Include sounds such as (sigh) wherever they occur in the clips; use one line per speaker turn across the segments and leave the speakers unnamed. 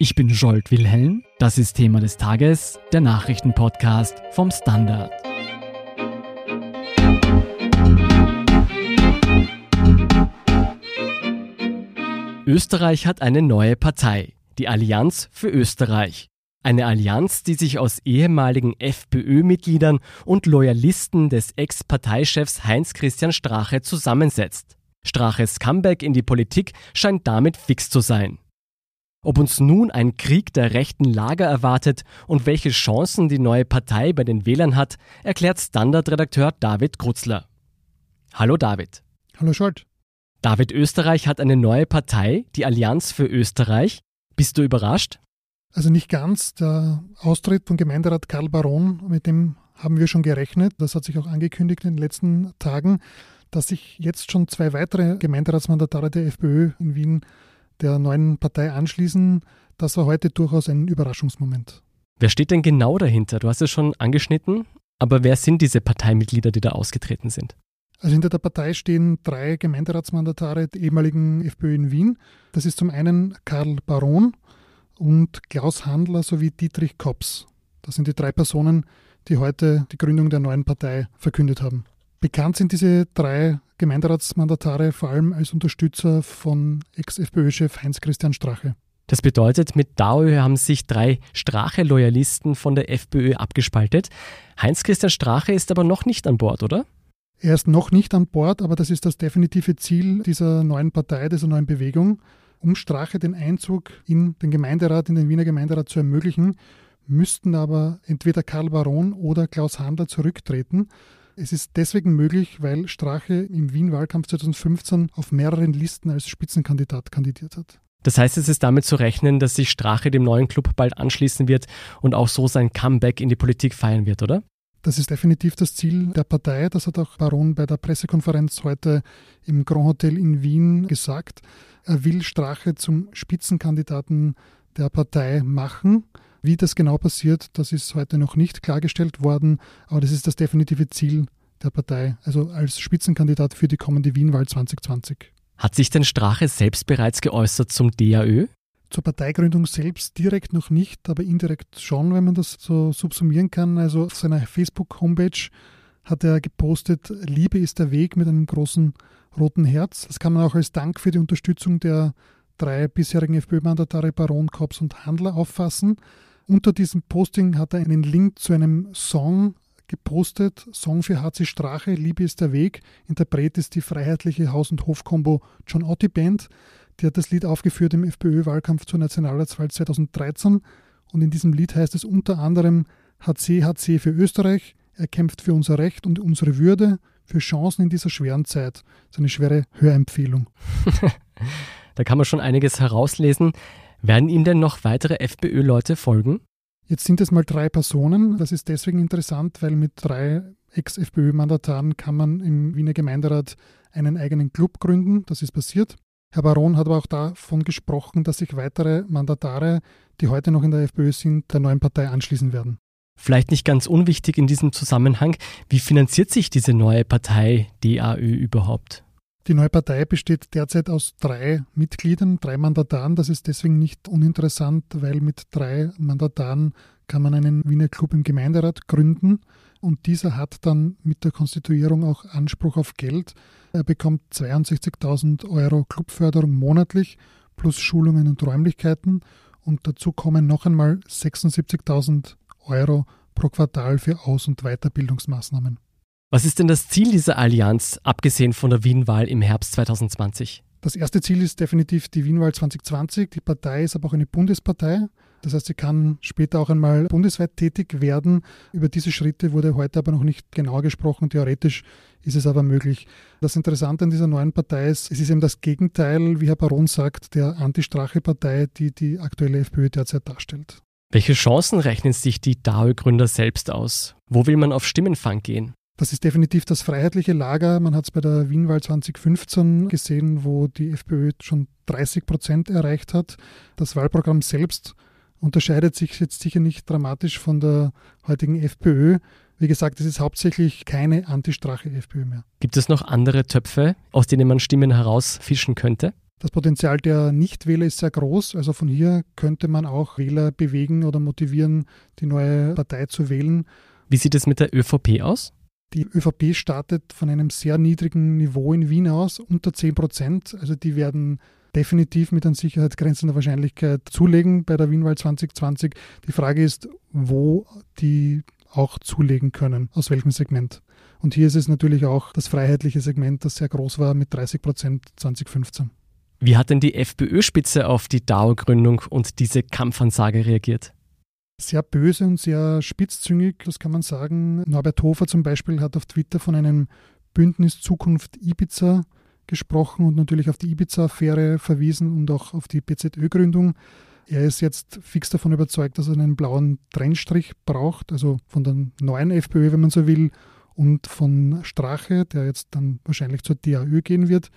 Ich bin Jolt Wilhelm. Das ist Thema des Tages, der Nachrichtenpodcast vom Standard. Österreich hat eine neue Partei, die Allianz für Österreich. Eine Allianz, die sich aus ehemaligen FPÖ-Mitgliedern und Loyalisten des Ex-Parteichefs Heinz-Christian Strache zusammensetzt. Straches Comeback in die Politik scheint damit fix zu sein. Ob uns nun ein Krieg der rechten Lager erwartet und welche Chancen die neue Partei bei den Wählern hat, erklärt Standardredakteur David Krutzler. Hallo David.
Hallo Scholt.
David Österreich hat eine neue Partei, die Allianz für Österreich. Bist du überrascht?
Also nicht ganz. Der Austritt von Gemeinderat Karl Baron, mit dem haben wir schon gerechnet. Das hat sich auch angekündigt in den letzten Tagen, dass sich jetzt schon zwei weitere Gemeinderatsmandatare der FPÖ in Wien der neuen Partei anschließen, das war heute durchaus ein Überraschungsmoment.
Wer steht denn genau dahinter? Du hast es schon angeschnitten, aber wer sind diese Parteimitglieder, die da ausgetreten sind?
Also hinter der Partei stehen drei Gemeinderatsmandatare der ehemaligen FPÖ in Wien. Das ist zum einen Karl Baron und Klaus Handler sowie Dietrich Kops. Das sind die drei Personen, die heute die Gründung der neuen Partei verkündet haben. Bekannt sind diese drei Gemeinderatsmandatare vor allem als Unterstützer von Ex-FPÖ-Chef Heinz-Christian Strache.
Das bedeutet, mit DAO haben sich drei Strache-Loyalisten von der FPÖ abgespaltet. Heinz-Christian Strache ist aber noch nicht an Bord, oder?
Er ist noch nicht an Bord, aber das ist das definitive Ziel dieser neuen Partei, dieser neuen Bewegung. Um Strache den Einzug in den Gemeinderat, in den Wiener Gemeinderat zu ermöglichen, müssten aber entweder Karl Baron oder Klaus Handler zurücktreten. Es ist deswegen möglich, weil Strache im Wien-Wahlkampf 2015 auf mehreren Listen als Spitzenkandidat kandidiert hat.
Das heißt, es ist damit zu rechnen, dass sich Strache dem neuen Club bald anschließen wird und auch so sein Comeback in die Politik feiern wird, oder?
Das ist definitiv das Ziel der Partei. Das hat auch Baron bei der Pressekonferenz heute im Grand Hotel in Wien gesagt. Er will Strache zum Spitzenkandidaten der Partei machen. Wie das genau passiert, das ist heute noch nicht klargestellt worden, aber das ist das definitive Ziel der Partei, also als Spitzenkandidat für die kommende Wienwahl 2020.
Hat sich denn Strache selbst bereits geäußert zum DAÖ?
Zur Parteigründung selbst direkt noch nicht, aber indirekt schon, wenn man das so subsumieren kann. Also auf seiner Facebook-Homepage hat er gepostet, Liebe ist der Weg mit einem großen roten Herz. Das kann man auch als Dank für die Unterstützung der drei bisherigen FPÖ-Mandatare Baron, Kops und Handler auffassen. Unter diesem Posting hat er einen Link zu einem Song gepostet. Song für HC Strache, Liebe ist der Weg. Interpret ist die freiheitliche Haus- und Hof-Kombo John Otti Band. Die hat das Lied aufgeführt im FPÖ-Wahlkampf zur Nationalratswahl 2013. Und in diesem Lied heißt es unter anderem HC, HC für Österreich. Er kämpft für unser Recht und unsere Würde, für Chancen in dieser schweren Zeit. Das ist eine schwere Hörempfehlung. (laughs)
da kann man schon einiges herauslesen. Werden ihm denn noch weitere FPÖ-Leute folgen?
Jetzt sind es mal drei Personen. Das ist deswegen interessant, weil mit drei Ex-FPÖ-Mandataren kann man im Wiener Gemeinderat einen eigenen Club gründen. Das ist passiert. Herr Baron hat aber auch davon gesprochen, dass sich weitere Mandatare, die heute noch in der FPÖ sind, der neuen Partei anschließen werden.
Vielleicht nicht ganz unwichtig in diesem Zusammenhang, wie finanziert sich diese neue Partei DAÖ überhaupt?
Die neue Partei besteht derzeit aus drei Mitgliedern, drei Mandataren. Das ist deswegen nicht uninteressant, weil mit drei Mandataren kann man einen Wiener Club im Gemeinderat gründen und dieser hat dann mit der Konstituierung auch Anspruch auf Geld. Er bekommt 62.000 Euro Clubförderung monatlich plus Schulungen und Räumlichkeiten und dazu kommen noch einmal 76.000 Euro pro Quartal für Aus- und Weiterbildungsmaßnahmen.
Was ist denn das Ziel dieser Allianz, abgesehen von der Wien-Wahl im Herbst 2020?
Das erste Ziel ist definitiv die Wien-Wahl 2020. Die Partei ist aber auch eine Bundespartei. Das heißt, sie kann später auch einmal bundesweit tätig werden. Über diese Schritte wurde heute aber noch nicht genau gesprochen. Theoretisch ist es aber möglich. Das Interessante an dieser neuen Partei ist, es ist eben das Gegenteil, wie Herr Baron sagt, der Anti-Strache-Partei, die die aktuelle FPÖ derzeit darstellt.
Welche Chancen rechnen sich die DAO-Gründer selbst aus? Wo will man auf Stimmenfang gehen?
Das ist definitiv das freiheitliche Lager. Man hat es bei der Wienwahl 2015 gesehen, wo die FPÖ schon 30 Prozent erreicht hat. Das Wahlprogramm selbst unterscheidet sich jetzt sicher nicht dramatisch von der heutigen FPÖ. Wie gesagt, es ist hauptsächlich keine Anti-Strache-FPÖ mehr.
Gibt es noch andere Töpfe, aus denen man Stimmen herausfischen könnte?
Das Potenzial der Nichtwähler ist sehr groß. Also von hier könnte man auch Wähler bewegen oder motivieren, die neue Partei zu wählen.
Wie sieht es mit der ÖVP aus?
Die ÖVP startet von einem sehr niedrigen Niveau in Wien aus, unter 10 Prozent. Also die werden definitiv mit an Sicherheitsgrenzen der Wahrscheinlichkeit zulegen bei der Wienwahl 2020. Die Frage ist, wo die auch zulegen können, aus welchem Segment. Und hier ist es natürlich auch das freiheitliche Segment, das sehr groß war mit 30 Prozent 2015.
Wie hat denn die FPÖ-Spitze auf die DAO-Gründung und diese Kampfansage reagiert?
Sehr böse und sehr spitzzüngig, das kann man sagen. Norbert Hofer zum Beispiel hat auf Twitter von einem Bündnis Zukunft Ibiza gesprochen und natürlich auf die Ibiza-Affäre verwiesen und auch auf die BZÖ-Gründung. Er ist jetzt fix davon überzeugt, dass er einen blauen Trennstrich braucht, also von der neuen FPÖ, wenn man so will, und von Strache, der jetzt dann wahrscheinlich zur DAÖ gehen wird.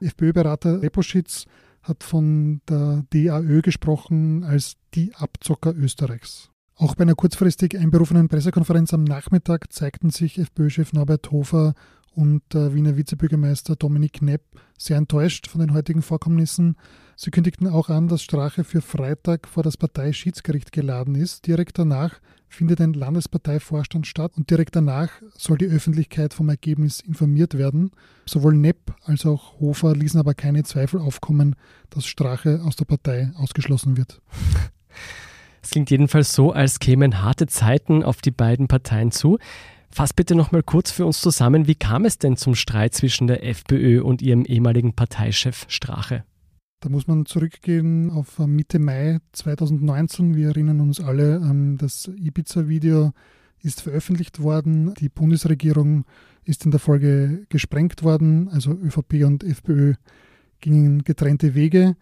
FPÖ-Berater Reposchitz hat von der DAÖ gesprochen als die Abzocker Österreichs. Auch bei einer kurzfristig einberufenen Pressekonferenz am Nachmittag zeigten sich FPÖ-Chef Norbert Hofer und der Wiener Vizebürgermeister Dominik Knepp sehr enttäuscht von den heutigen Vorkommnissen. Sie kündigten auch an, dass Strache für Freitag vor das Parteischiedsgericht geladen ist. Direkt danach findet ein Landesparteivorstand statt und direkt danach soll die Öffentlichkeit vom Ergebnis informiert werden. Sowohl Nepp als auch Hofer ließen aber keine Zweifel aufkommen, dass Strache aus der Partei ausgeschlossen wird.
Es klingt jedenfalls so, als kämen harte Zeiten auf die beiden Parteien zu. Fass bitte noch mal kurz für uns zusammen, wie kam es denn zum Streit zwischen der FPÖ und ihrem ehemaligen Parteichef Strache?
Da muss man zurückgehen auf äh, Mitte Mai 2019. Wir erinnern uns alle, ähm, das Ibiza-Video ist veröffentlicht worden. Die Bundesregierung ist in der Folge gesprengt worden. Also ÖVP und FPÖ gingen getrennte Wege.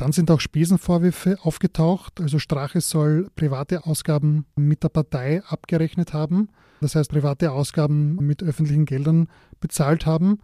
Dann sind auch Spesenvorwürfe aufgetaucht. Also Strache soll private Ausgaben mit der Partei abgerechnet haben. Das heißt, private Ausgaben mit öffentlichen Geldern bezahlt haben.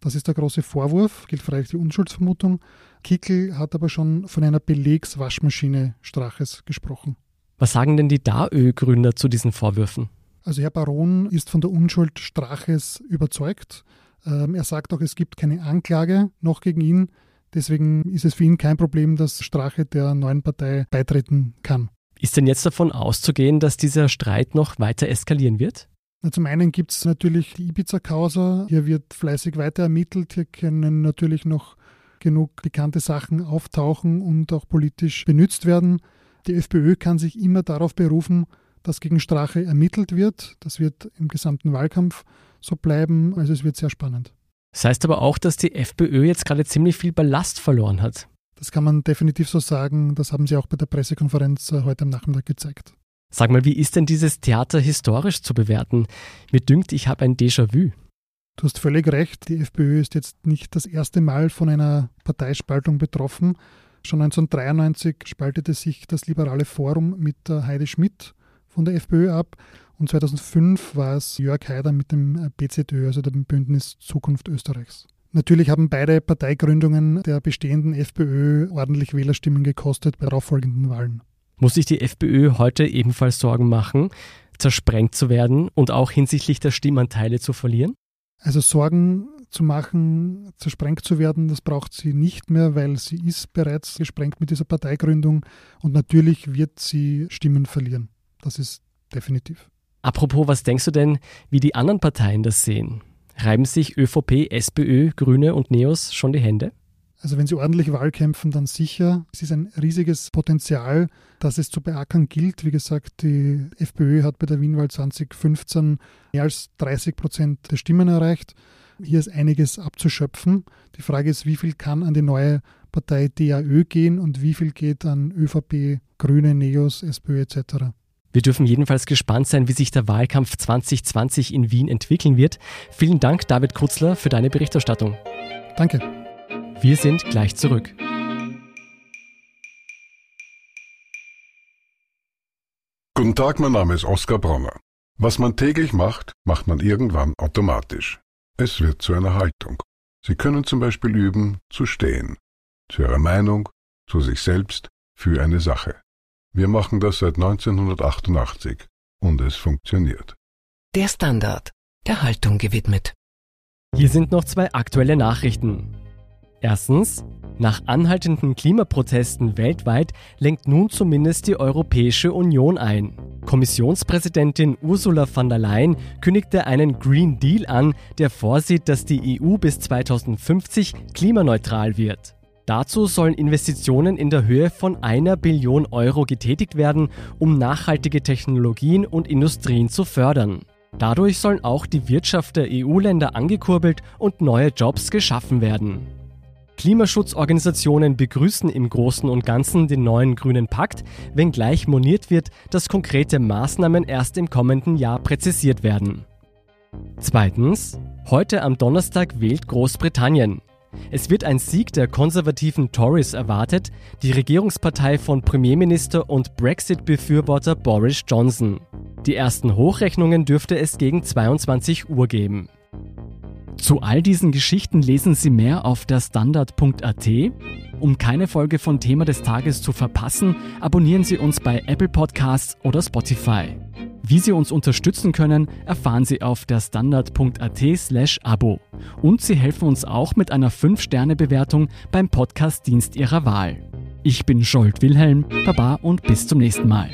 Das ist der große Vorwurf, gilt vielleicht die Unschuldsvermutung. Kickel hat aber schon von einer Belegswaschmaschine Straches gesprochen.
Was sagen denn die DAÖ-Gründer zu diesen Vorwürfen?
Also Herr Baron ist von der Unschuld Straches überzeugt. Ähm, er sagt auch, es gibt keine Anklage noch gegen ihn. Deswegen ist es für ihn kein Problem, dass Strache der neuen Partei beitreten kann.
Ist denn jetzt davon auszugehen, dass dieser Streit noch weiter eskalieren wird?
Na, zum einen gibt es natürlich die Ibiza-Causa. Hier wird fleißig weiter ermittelt. Hier können natürlich noch genug bekannte Sachen auftauchen und auch politisch benutzt werden. Die FPÖ kann sich immer darauf berufen, dass gegen Strache ermittelt wird. Das wird im gesamten Wahlkampf so bleiben. Also es wird sehr spannend.
Das heißt aber auch, dass die FPÖ jetzt gerade ziemlich viel Ballast verloren hat.
Das kann man definitiv so sagen. Das haben sie auch bei der Pressekonferenz äh, heute am Nachmittag gezeigt.
Sag mal, wie ist denn dieses Theater historisch zu bewerten? Mir dünkt, ich habe ein Déjà-vu.
Du hast völlig recht. Die FPÖ ist jetzt nicht das erste Mal von einer Parteispaltung betroffen. Schon 1993 spaltete sich das Liberale Forum mit Heide Schmidt von der FPÖ ab und 2005 war es Jörg Haider mit dem BZÖ, also dem Bündnis Zukunft Österreichs. Natürlich haben beide Parteigründungen der bestehenden FPÖ ordentlich Wählerstimmen gekostet bei darauffolgenden Wahlen.
Muss sich die FPÖ heute ebenfalls Sorgen machen, zersprengt zu werden und auch hinsichtlich der Stimmanteile zu verlieren?
Also Sorgen zu machen, zersprengt zu werden, das braucht sie nicht mehr, weil sie ist bereits gesprengt mit dieser Parteigründung und natürlich wird sie Stimmen verlieren. Das ist definitiv.
Apropos, was denkst du denn, wie die anderen Parteien das sehen? Reiben sich ÖVP, SPÖ, Grüne und Neos schon die Hände?
Also wenn sie ordentlich Wahl kämpfen, dann sicher. Es ist ein riesiges Potenzial, das es zu beackern gilt. Wie gesagt, die FPÖ hat bei der Wienwahl 2015 mehr als 30 Prozent der Stimmen erreicht. Hier ist einiges abzuschöpfen. Die Frage ist, wie viel kann an die neue Partei DAÖ gehen und wie viel geht an ÖVP, Grüne, Neos, SPÖ etc.
Wir dürfen jedenfalls gespannt sein, wie sich der Wahlkampf 2020 in Wien entwickeln wird. Vielen Dank, David Krutzler, für deine Berichterstattung.
Danke.
Wir sind gleich zurück.
Guten Tag, mein Name ist Oskar Bronner. Was man täglich macht, macht man irgendwann automatisch. Es wird zu einer Haltung. Sie können zum Beispiel üben, zu stehen. Zu Ihrer Meinung, zu sich selbst, für eine Sache. Wir machen das seit 1988 und es funktioniert.
Der Standard, der Haltung gewidmet.
Hier sind noch zwei aktuelle Nachrichten. Erstens, Nach anhaltenden Klimaprotesten weltweit lenkt nun zumindest die Europäische Union ein. Kommissionspräsidentin Ursula von der Leyen kündigte einen Green Deal an, der vorsieht, dass die EU bis 2050 klimaneutral wird. Dazu sollen Investitionen in der Höhe von einer Billion Euro getätigt werden, um nachhaltige Technologien und Industrien zu fördern. Dadurch sollen auch die Wirtschaft der EU-Länder angekurbelt und neue Jobs geschaffen werden. Klimaschutzorganisationen begrüßen im Großen und Ganzen den neuen grünen Pakt, wenngleich moniert wird, dass konkrete Maßnahmen erst im kommenden Jahr präzisiert werden. Zweitens. Heute am Donnerstag wählt Großbritannien. Es wird ein Sieg der konservativen Tories erwartet, die Regierungspartei von Premierminister und Brexit-Befürworter Boris Johnson. Die ersten Hochrechnungen dürfte es gegen 22 Uhr geben.
Zu all diesen Geschichten lesen Sie mehr auf der Standard.at. Um keine Folge von Thema des Tages zu verpassen, abonnieren Sie uns bei Apple Podcasts oder Spotify. Wie Sie uns unterstützen können, erfahren Sie auf der standard.at slash Abo. Und Sie helfen uns auch mit einer 5-Sterne-Bewertung beim Podcast-Dienst Ihrer Wahl. Ich bin Scholt Wilhelm, Baba und bis zum nächsten Mal.